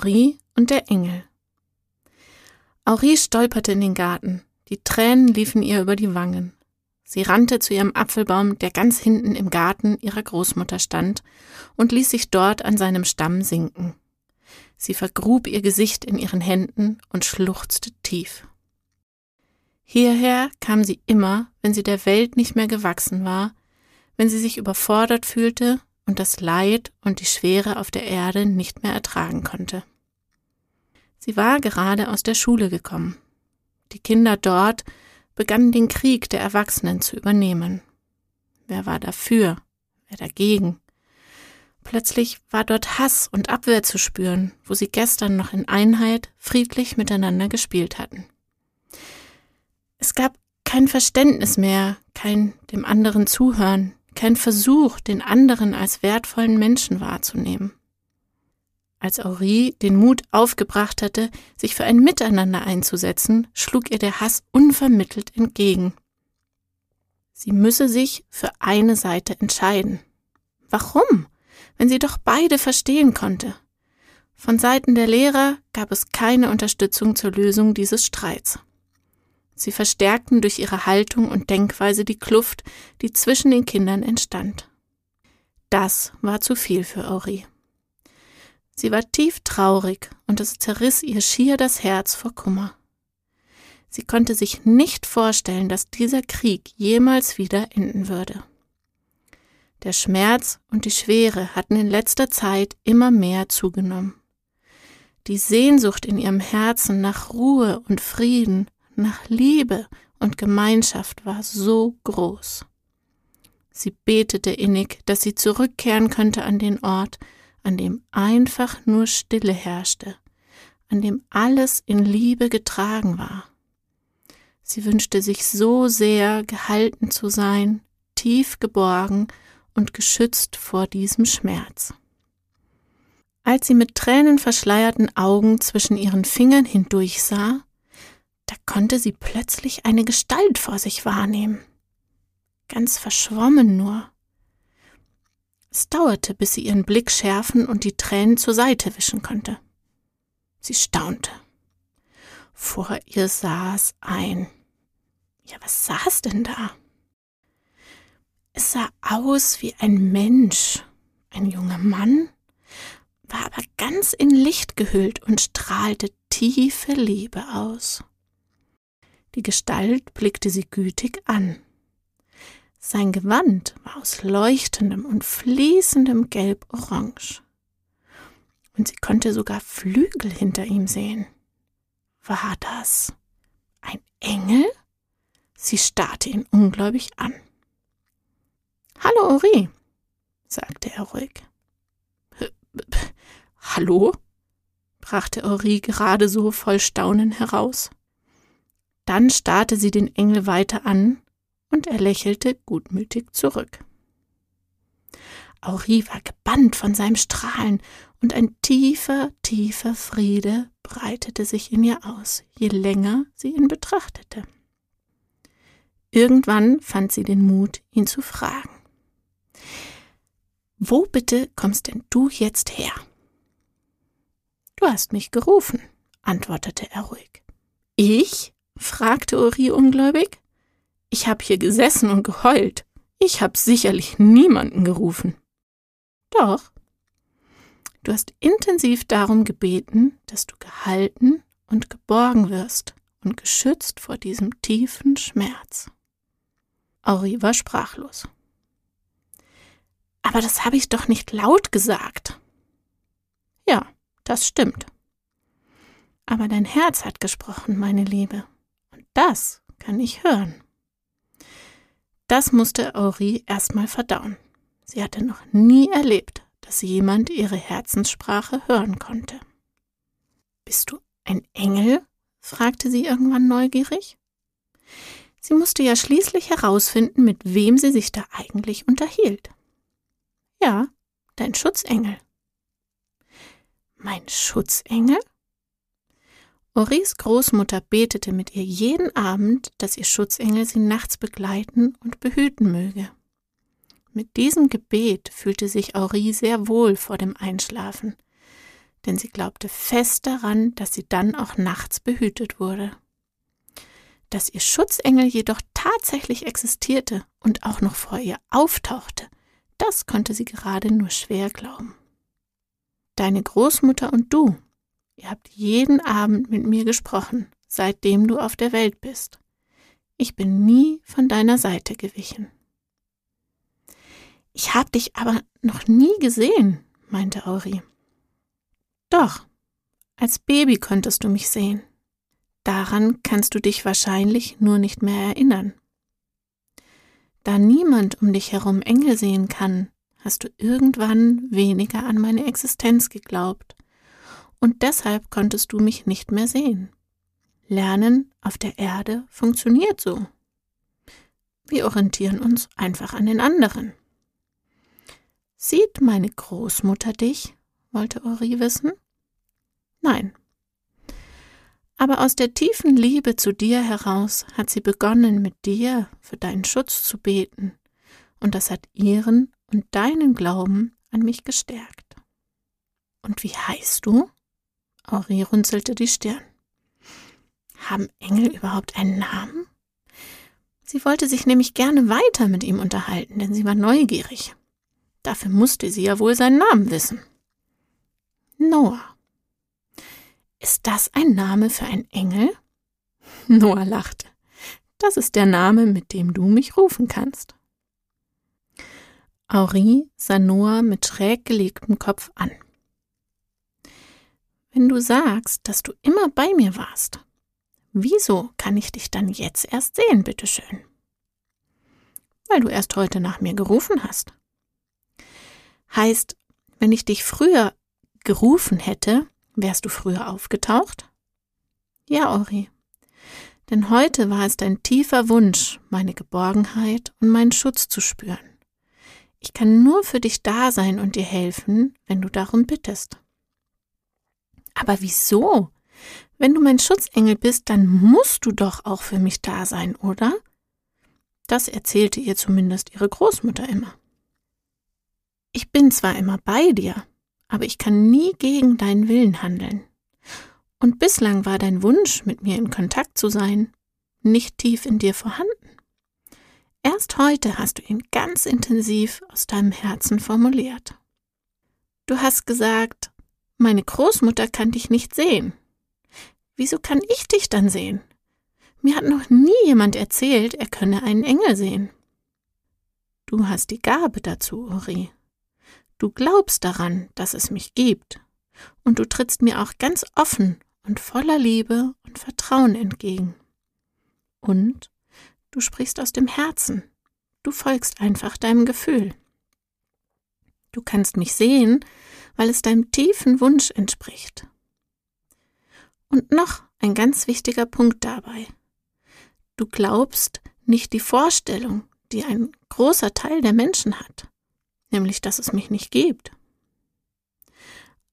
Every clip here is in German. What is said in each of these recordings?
Aurie und der Engel. Aurie stolperte in den Garten. Die Tränen liefen ihr über die Wangen. Sie rannte zu ihrem Apfelbaum, der ganz hinten im Garten ihrer Großmutter stand, und ließ sich dort an seinem Stamm sinken. Sie vergrub ihr Gesicht in ihren Händen und schluchzte tief. Hierher kam sie immer, wenn sie der Welt nicht mehr gewachsen war, wenn sie sich überfordert fühlte und das Leid und die Schwere auf der Erde nicht mehr ertragen konnte. Sie war gerade aus der Schule gekommen. Die Kinder dort begannen den Krieg der Erwachsenen zu übernehmen. Wer war dafür? Wer dagegen? Plötzlich war dort Hass und Abwehr zu spüren, wo sie gestern noch in Einheit friedlich miteinander gespielt hatten. Es gab kein Verständnis mehr, kein dem anderen Zuhören, kein Versuch, den anderen als wertvollen Menschen wahrzunehmen. Als Aurie den Mut aufgebracht hatte, sich für ein Miteinander einzusetzen, schlug ihr der Hass unvermittelt entgegen. Sie müsse sich für eine Seite entscheiden. Warum? Wenn sie doch beide verstehen konnte. Von Seiten der Lehrer gab es keine Unterstützung zur Lösung dieses Streits. Sie verstärkten durch ihre Haltung und Denkweise die Kluft, die zwischen den Kindern entstand. Das war zu viel für Aurie. Sie war tief traurig und es zerriss ihr schier das Herz vor Kummer. Sie konnte sich nicht vorstellen, dass dieser Krieg jemals wieder enden würde. Der Schmerz und die Schwere hatten in letzter Zeit immer mehr zugenommen. Die Sehnsucht in ihrem Herzen nach Ruhe und Frieden nach Liebe und Gemeinschaft war so groß. Sie betete innig, dass sie zurückkehren könnte an den Ort, an dem einfach nur Stille herrschte, an dem alles in Liebe getragen war. Sie wünschte sich so sehr, gehalten zu sein, tief geborgen und geschützt vor diesem Schmerz. Als sie mit tränenverschleierten Augen zwischen ihren Fingern hindurchsah, da konnte sie plötzlich eine Gestalt vor sich wahrnehmen. Ganz verschwommen nur. Es dauerte, bis sie ihren Blick schärfen und die Tränen zur Seite wischen konnte. Sie staunte. Vor ihr saß ein. Ja, was saß denn da? Es sah aus wie ein Mensch, ein junger Mann, war aber ganz in Licht gehüllt und strahlte tiefe Liebe aus. Die Gestalt blickte sie gütig an. Sein Gewand war aus leuchtendem und fließendem Gelb-Orange. Und sie konnte sogar Flügel hinter ihm sehen. War das ein Engel? Sie starrte ihn ungläubig an. Hallo, Ori, sagte er ruhig. Hallo? brachte Ori gerade so voll Staunen heraus. Dann starrte sie den Engel weiter an und er lächelte gutmütig zurück. Aurie war gebannt von seinem Strahlen und ein tiefer, tiefer Friede breitete sich in ihr aus, je länger sie ihn betrachtete. Irgendwann fand sie den Mut, ihn zu fragen. Wo bitte kommst denn du jetzt her? Du hast mich gerufen, antwortete er ruhig. Ich? fragte Uri ungläubig. Ich hab hier gesessen und geheult. Ich hab sicherlich niemanden gerufen. Doch. Du hast intensiv darum gebeten, dass du gehalten und geborgen wirst und geschützt vor diesem tiefen Schmerz. Auri war sprachlos. Aber das habe ich doch nicht laut gesagt. Ja, das stimmt. Aber dein Herz hat gesprochen, meine Liebe. Das kann ich hören. Das musste Auri erstmal verdauen. Sie hatte noch nie erlebt, dass jemand ihre Herzenssprache hören konnte. Bist du ein Engel? fragte sie irgendwann neugierig. Sie musste ja schließlich herausfinden, mit wem sie sich da eigentlich unterhielt. Ja, dein Schutzengel. Mein Schutzengel? Maurice Großmutter betete mit ihr jeden Abend, dass ihr Schutzengel sie nachts begleiten und behüten möge. Mit diesem Gebet fühlte sich Aurie sehr wohl vor dem Einschlafen, denn sie glaubte fest daran, dass sie dann auch nachts behütet wurde. Dass ihr Schutzengel jedoch tatsächlich existierte und auch noch vor ihr auftauchte, das konnte sie gerade nur schwer glauben. Deine Großmutter und du, ihr habt jeden Abend mit mir gesprochen, seitdem du auf der Welt bist. Ich bin nie von deiner Seite gewichen. Ich hab dich aber noch nie gesehen, meinte Auri. Doch, als Baby konntest du mich sehen. Daran kannst du dich wahrscheinlich nur nicht mehr erinnern. Da niemand um dich herum Engel sehen kann, hast du irgendwann weniger an meine Existenz geglaubt, und deshalb konntest du mich nicht mehr sehen. Lernen auf der Erde funktioniert so. Wir orientieren uns einfach an den anderen. Sieht meine Großmutter dich? wollte Ori wissen. Nein. Aber aus der tiefen Liebe zu dir heraus hat sie begonnen, mit dir für deinen Schutz zu beten, und das hat ihren und deinen Glauben an mich gestärkt. Und wie heißt du? Ori runzelte die Stirn. Haben Engel überhaupt einen Namen? Sie wollte sich nämlich gerne weiter mit ihm unterhalten, denn sie war neugierig. Dafür musste sie ja wohl seinen Namen wissen. Noah. Ist das ein Name für einen Engel? Noah lachte. Das ist der Name, mit dem du mich rufen kannst. Henri sah Noah mit schräg gelegtem Kopf an. Wenn du sagst, dass du immer bei mir warst, wieso kann ich dich dann jetzt erst sehen, bitteschön? Weil du erst heute nach mir gerufen hast. Heißt, wenn ich dich früher gerufen hätte, wärst du früher aufgetaucht? Ja, Ori. Denn heute war es dein tiefer Wunsch, meine Geborgenheit und meinen Schutz zu spüren. Ich kann nur für dich da sein und dir helfen, wenn du darum bittest. Aber wieso? Wenn du mein Schutzengel bist, dann musst du doch auch für mich da sein, oder? Das erzählte ihr zumindest ihre Großmutter immer. Ich bin zwar immer bei dir, aber ich kann nie gegen deinen Willen handeln. Und bislang war dein Wunsch, mit mir in Kontakt zu sein, nicht tief in dir vorhanden. Erst heute hast du ihn ganz intensiv aus deinem Herzen formuliert. Du hast gesagt, meine Großmutter kann dich nicht sehen. Wieso kann ich dich dann sehen? Mir hat noch nie jemand erzählt, er könne einen Engel sehen. Du hast die Gabe dazu, Uri. Du glaubst daran, dass es mich gibt, und du trittst mir auch ganz offen und voller Liebe und Vertrauen entgegen. Und Du sprichst aus dem Herzen. Du folgst einfach deinem Gefühl. Du kannst mich sehen, weil es deinem tiefen Wunsch entspricht. Und noch ein ganz wichtiger Punkt dabei. Du glaubst nicht die Vorstellung, die ein großer Teil der Menschen hat, nämlich dass es mich nicht gibt.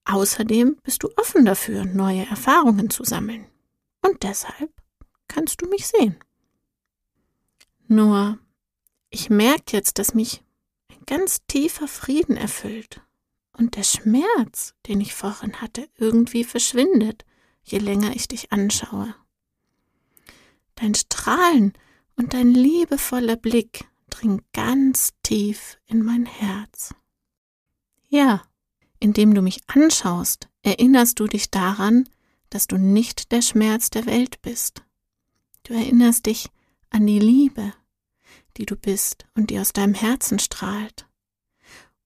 Außerdem bist du offen dafür, neue Erfahrungen zu sammeln. Und deshalb kannst du mich sehen. Nur, ich merke jetzt, dass mich ein ganz tiefer Frieden erfüllt und der Schmerz, den ich vorhin hatte, irgendwie verschwindet, je länger ich dich anschaue. Dein Strahlen und dein liebevoller Blick dringen ganz tief in mein Herz. Ja, indem du mich anschaust, erinnerst du dich daran, dass du nicht der Schmerz der Welt bist. Du erinnerst dich an die Liebe, die du bist und die aus deinem Herzen strahlt.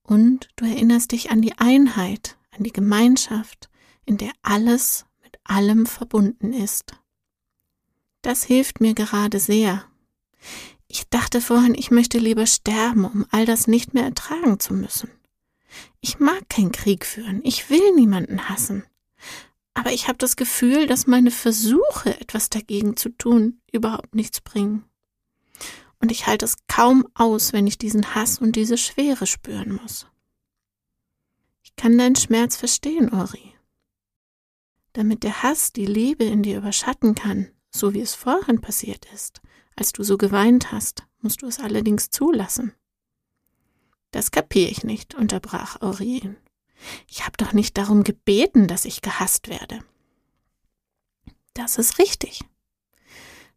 Und du erinnerst dich an die Einheit, an die Gemeinschaft, in der alles mit allem verbunden ist. Das hilft mir gerade sehr. Ich dachte vorhin, ich möchte lieber sterben, um all das nicht mehr ertragen zu müssen. Ich mag keinen Krieg führen, ich will niemanden hassen. Aber ich habe das Gefühl, dass meine Versuche, etwas dagegen zu tun, überhaupt nichts bringen. Und ich halte es kaum aus, wenn ich diesen Hass und diese Schwere spüren muss. Ich kann deinen Schmerz verstehen, Ori. Damit der Hass die Liebe in dir überschatten kann, so wie es vorhin passiert ist, als du so geweint hast, musst du es allerdings zulassen. Das kapiere ich nicht, unterbrach ihn. Ich habe doch nicht darum gebeten, dass ich gehasst werde. Das ist richtig.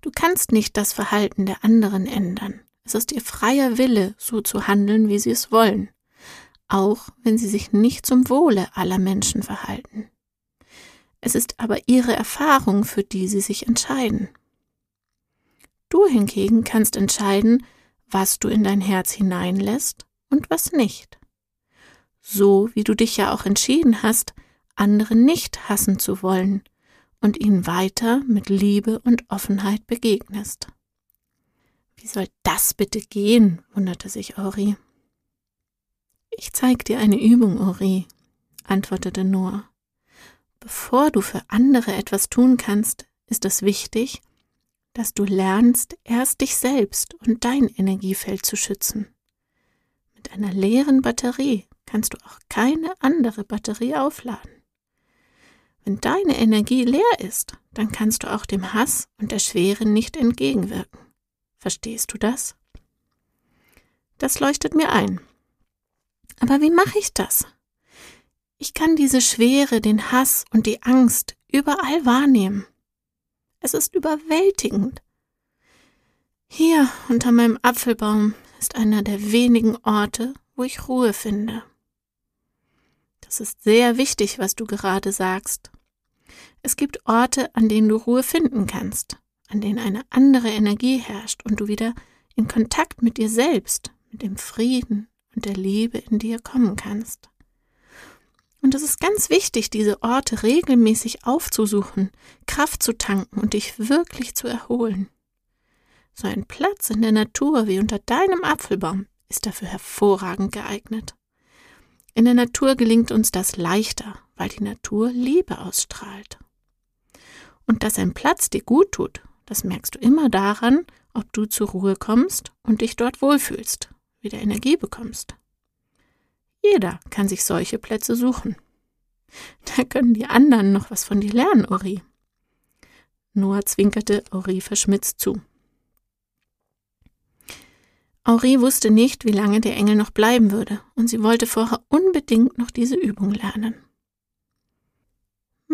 Du kannst nicht das Verhalten der anderen ändern. Es ist ihr freier Wille, so zu handeln, wie sie es wollen, auch wenn sie sich nicht zum Wohle aller Menschen verhalten. Es ist aber ihre Erfahrung, für die sie sich entscheiden. Du hingegen kannst entscheiden, was du in dein Herz hineinlässt und was nicht. So wie du dich ja auch entschieden hast, andere nicht hassen zu wollen und ihnen weiter mit Liebe und Offenheit begegnest. Wie soll das bitte gehen? wunderte sich Ori. Ich zeig dir eine Übung, Ori, antwortete Noah. Bevor du für andere etwas tun kannst, ist es wichtig, dass du lernst, erst dich selbst und dein Energiefeld zu schützen. Mit einer leeren Batterie kannst du auch keine andere Batterie aufladen. Wenn deine Energie leer ist, dann kannst du auch dem Hass und der Schwere nicht entgegenwirken. Verstehst du das? Das leuchtet mir ein. Aber wie mache ich das? Ich kann diese Schwere, den Hass und die Angst überall wahrnehmen. Es ist überwältigend. Hier unter meinem Apfelbaum ist einer der wenigen Orte, wo ich Ruhe finde. Das ist sehr wichtig, was du gerade sagst. Es gibt Orte, an denen du Ruhe finden kannst an denen eine andere Energie herrscht und du wieder in Kontakt mit dir selbst, mit dem Frieden und der Liebe in dir kommen kannst. Und es ist ganz wichtig, diese Orte regelmäßig aufzusuchen, Kraft zu tanken und dich wirklich zu erholen. So ein Platz in der Natur wie unter deinem Apfelbaum ist dafür hervorragend geeignet. In der Natur gelingt uns das leichter, weil die Natur Liebe ausstrahlt. Und dass ein Platz dir gut tut, das merkst du immer daran, ob du zur Ruhe kommst und dich dort wohlfühlst, wieder Energie bekommst. Jeder kann sich solche Plätze suchen. Da können die anderen noch was von dir lernen, Ori. Noah zwinkerte Ori verschmitzt zu. Ori wusste nicht, wie lange der Engel noch bleiben würde, und sie wollte vorher unbedingt noch diese Übung lernen.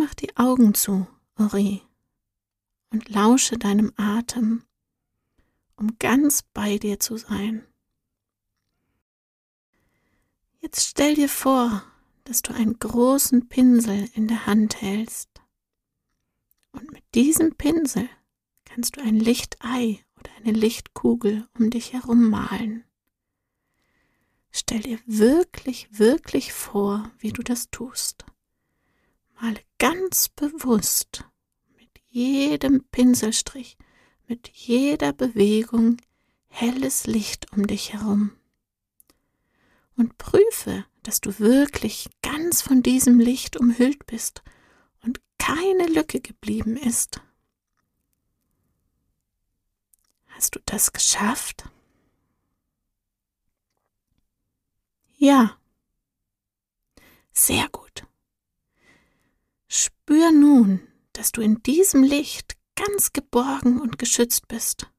Mach die Augen zu, Ori, und lausche deinem Atem, um ganz bei dir zu sein. Jetzt stell dir vor, dass du einen großen Pinsel in der Hand hältst. Und mit diesem Pinsel kannst du ein Lichtei oder eine Lichtkugel um dich herum malen. Stell dir wirklich, wirklich vor, wie du das tust. Male ganz bewusst jedem Pinselstrich, mit jeder Bewegung helles Licht um dich herum. Und prüfe, dass du wirklich ganz von diesem Licht umhüllt bist und keine Lücke geblieben ist. Hast du das geschafft? Ja. Sehr gut. Spür nun, dass du in diesem Licht ganz geborgen und geschützt bist.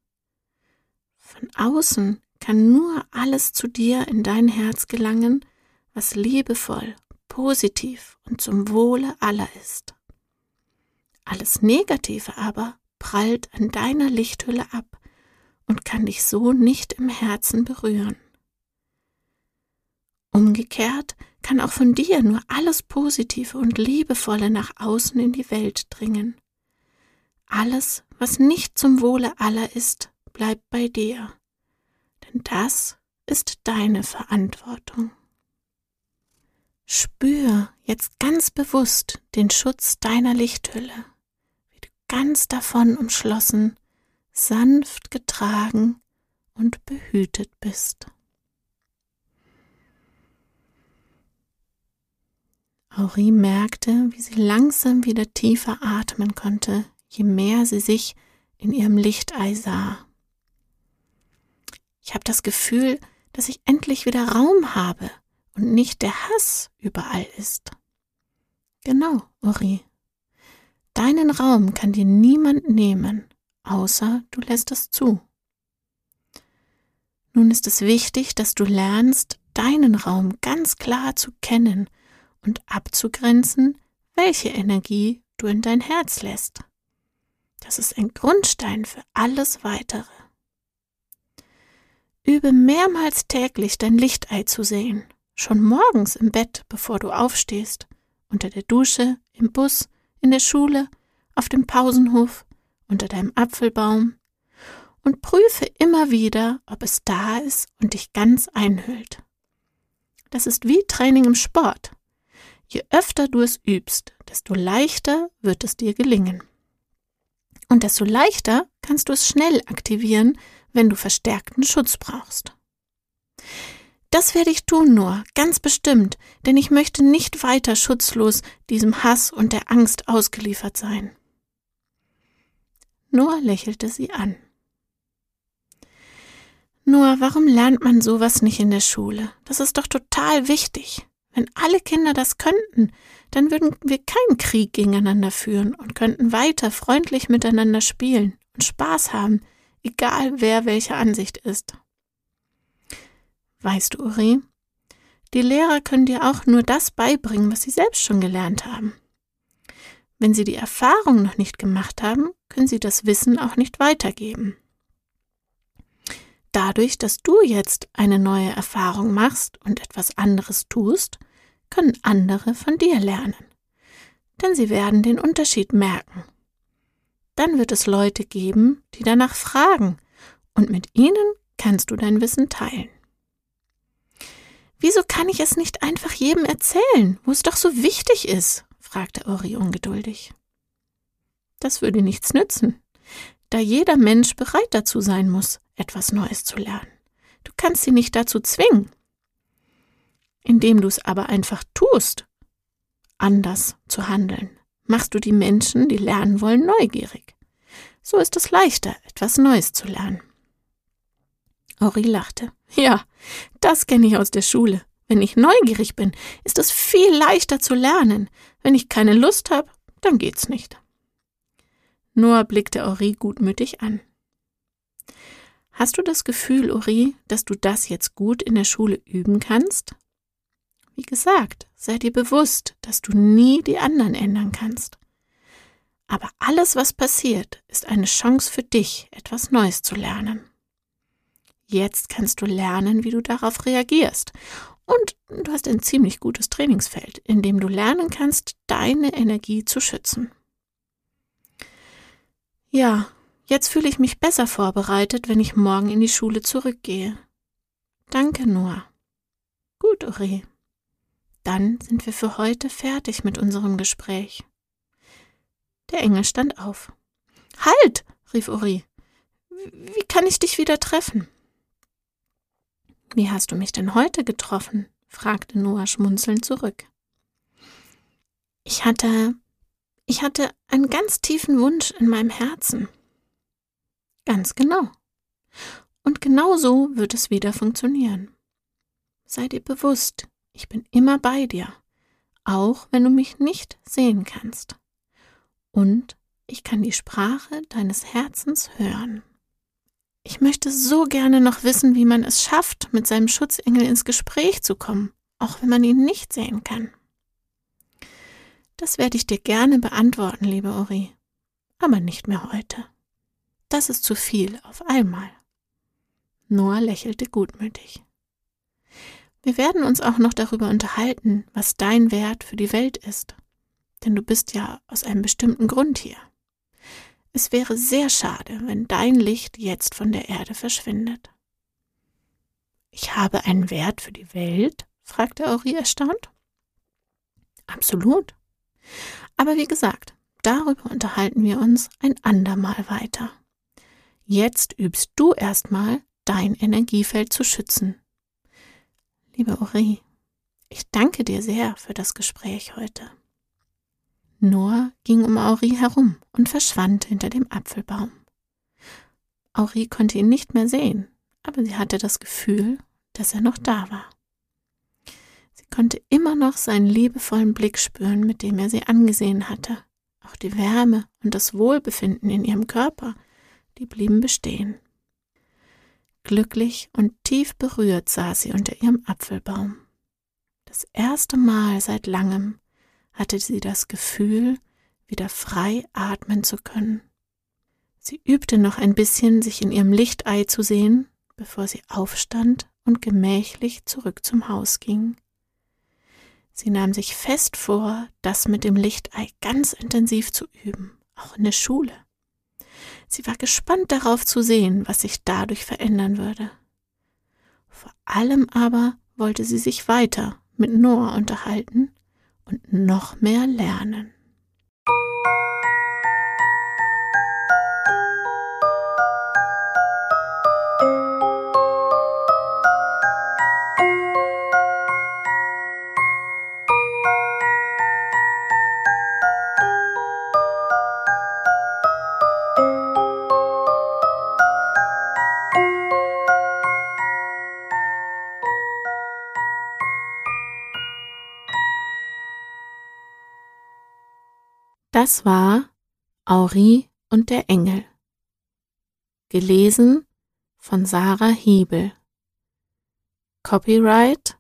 Von außen kann nur alles zu dir in dein Herz gelangen, was liebevoll, positiv und zum Wohle aller ist. Alles Negative aber prallt an deiner Lichthülle ab und kann dich so nicht im Herzen berühren. Umgekehrt kann auch von dir nur alles Positive und Liebevolle nach außen in die Welt dringen. Alles, was nicht zum Wohle aller ist, bleibt bei dir, denn das ist deine Verantwortung. Spür jetzt ganz bewusst den Schutz deiner Lichthülle, wie du ganz davon umschlossen, sanft getragen und behütet bist. Aurie merkte, wie sie langsam wieder tiefer atmen konnte, je mehr sie sich in ihrem Lichtei sah. Ich habe das Gefühl, dass ich endlich wieder Raum habe und nicht der Hass überall ist. Genau, Uri. Deinen Raum kann dir niemand nehmen, außer du lässt es zu. Nun ist es wichtig, dass du lernst, deinen Raum ganz klar zu kennen und abzugrenzen, welche Energie du in dein Herz lässt. Das ist ein Grundstein für alles weitere. Übe mehrmals täglich dein Lichtei zu sehen, schon morgens im Bett, bevor du aufstehst, unter der Dusche, im Bus, in der Schule, auf dem Pausenhof, unter deinem Apfelbaum, und prüfe immer wieder, ob es da ist und dich ganz einhüllt. Das ist wie Training im Sport. Je öfter du es übst, desto leichter wird es dir gelingen. Und desto leichter kannst du es schnell aktivieren, wenn du verstärkten Schutz brauchst. Das werde ich tun nur, ganz bestimmt, denn ich möchte nicht weiter schutzlos diesem Hass und der Angst ausgeliefert sein. Noah lächelte sie an. Nur warum lernt man sowas nicht in der Schule? Das ist doch total wichtig. Wenn alle Kinder das könnten, dann würden wir keinen Krieg gegeneinander führen und könnten weiter freundlich miteinander spielen und Spaß haben, egal wer welcher Ansicht ist. Weißt du, Uri, die Lehrer können dir auch nur das beibringen, was sie selbst schon gelernt haben. Wenn sie die Erfahrung noch nicht gemacht haben, können sie das Wissen auch nicht weitergeben. Dadurch, dass du jetzt eine neue Erfahrung machst und etwas anderes tust, können andere von dir lernen. Denn sie werden den Unterschied merken. Dann wird es Leute geben, die danach fragen, und mit ihnen kannst du dein Wissen teilen. Wieso kann ich es nicht einfach jedem erzählen, wo es doch so wichtig ist? fragte Ori ungeduldig. Das würde nichts nützen, da jeder Mensch bereit dazu sein muss, etwas Neues zu lernen. Du kannst sie nicht dazu zwingen. Indem du es aber einfach tust, anders zu handeln, machst du die Menschen, die lernen wollen, neugierig. So ist es leichter, etwas Neues zu lernen. Ori lachte. Ja, das kenne ich aus der Schule. Wenn ich neugierig bin, ist es viel leichter zu lernen. Wenn ich keine Lust habe, dann geht's nicht. Noah blickte Ori gutmütig an. Hast du das Gefühl, Uri, dass du das jetzt gut in der Schule üben kannst? Wie gesagt, sei dir bewusst, dass du nie die anderen ändern kannst. Aber alles, was passiert, ist eine Chance für dich, etwas Neues zu lernen. Jetzt kannst du lernen, wie du darauf reagierst. Und du hast ein ziemlich gutes Trainingsfeld, in dem du lernen kannst, deine Energie zu schützen. Ja, Jetzt fühle ich mich besser vorbereitet, wenn ich morgen in die Schule zurückgehe. Danke, Noah. Gut, Uri. Dann sind wir für heute fertig mit unserem Gespräch. Der Engel stand auf. Halt! rief Uri. Wie kann ich dich wieder treffen? Wie hast du mich denn heute getroffen? fragte Noah schmunzelnd zurück. Ich hatte. Ich hatte einen ganz tiefen Wunsch in meinem Herzen. Ganz genau. Und genau so wird es wieder funktionieren. Sei dir bewusst, ich bin immer bei dir, auch wenn du mich nicht sehen kannst. Und ich kann die Sprache deines Herzens hören. Ich möchte so gerne noch wissen, wie man es schafft, mit seinem Schutzengel ins Gespräch zu kommen, auch wenn man ihn nicht sehen kann. Das werde ich dir gerne beantworten, liebe Uri, aber nicht mehr heute. Das ist zu viel auf einmal. Noah lächelte gutmütig. Wir werden uns auch noch darüber unterhalten, was dein Wert für die Welt ist. Denn du bist ja aus einem bestimmten Grund hier. Es wäre sehr schade, wenn dein Licht jetzt von der Erde verschwindet. Ich habe einen Wert für die Welt? fragte Ori erstaunt. Absolut. Aber wie gesagt, darüber unterhalten wir uns ein andermal weiter. Jetzt übst du erstmal, dein Energiefeld zu schützen. Liebe Uri, ich danke dir sehr für das Gespräch heute. Noah ging um Auri herum und verschwand hinter dem Apfelbaum. Auri konnte ihn nicht mehr sehen, aber sie hatte das Gefühl, dass er noch da war. Konnte immer noch seinen liebevollen Blick spüren, mit dem er sie angesehen hatte, auch die Wärme und das Wohlbefinden in ihrem Körper, die blieben bestehen. Glücklich und tief berührt saß sie unter ihrem Apfelbaum. Das erste Mal seit langem hatte sie das Gefühl, wieder frei atmen zu können. Sie übte noch ein bisschen, sich in ihrem Lichtei zu sehen, bevor sie aufstand und gemächlich zurück zum Haus ging. Sie nahm sich fest vor, das mit dem Lichtei ganz intensiv zu üben, auch in der Schule. Sie war gespannt darauf zu sehen, was sich dadurch verändern würde. Vor allem aber wollte sie sich weiter mit Noah unterhalten und noch mehr lernen. Das war Auri und der Engel. Gelesen von Sarah Hiebel. Copyright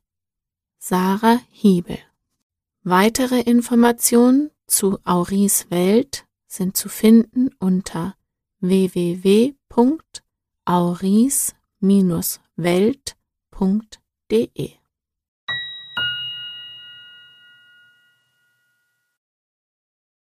Sarah Hiebel. Weitere Informationen zu Auris Welt sind zu finden unter www.auris-welt.de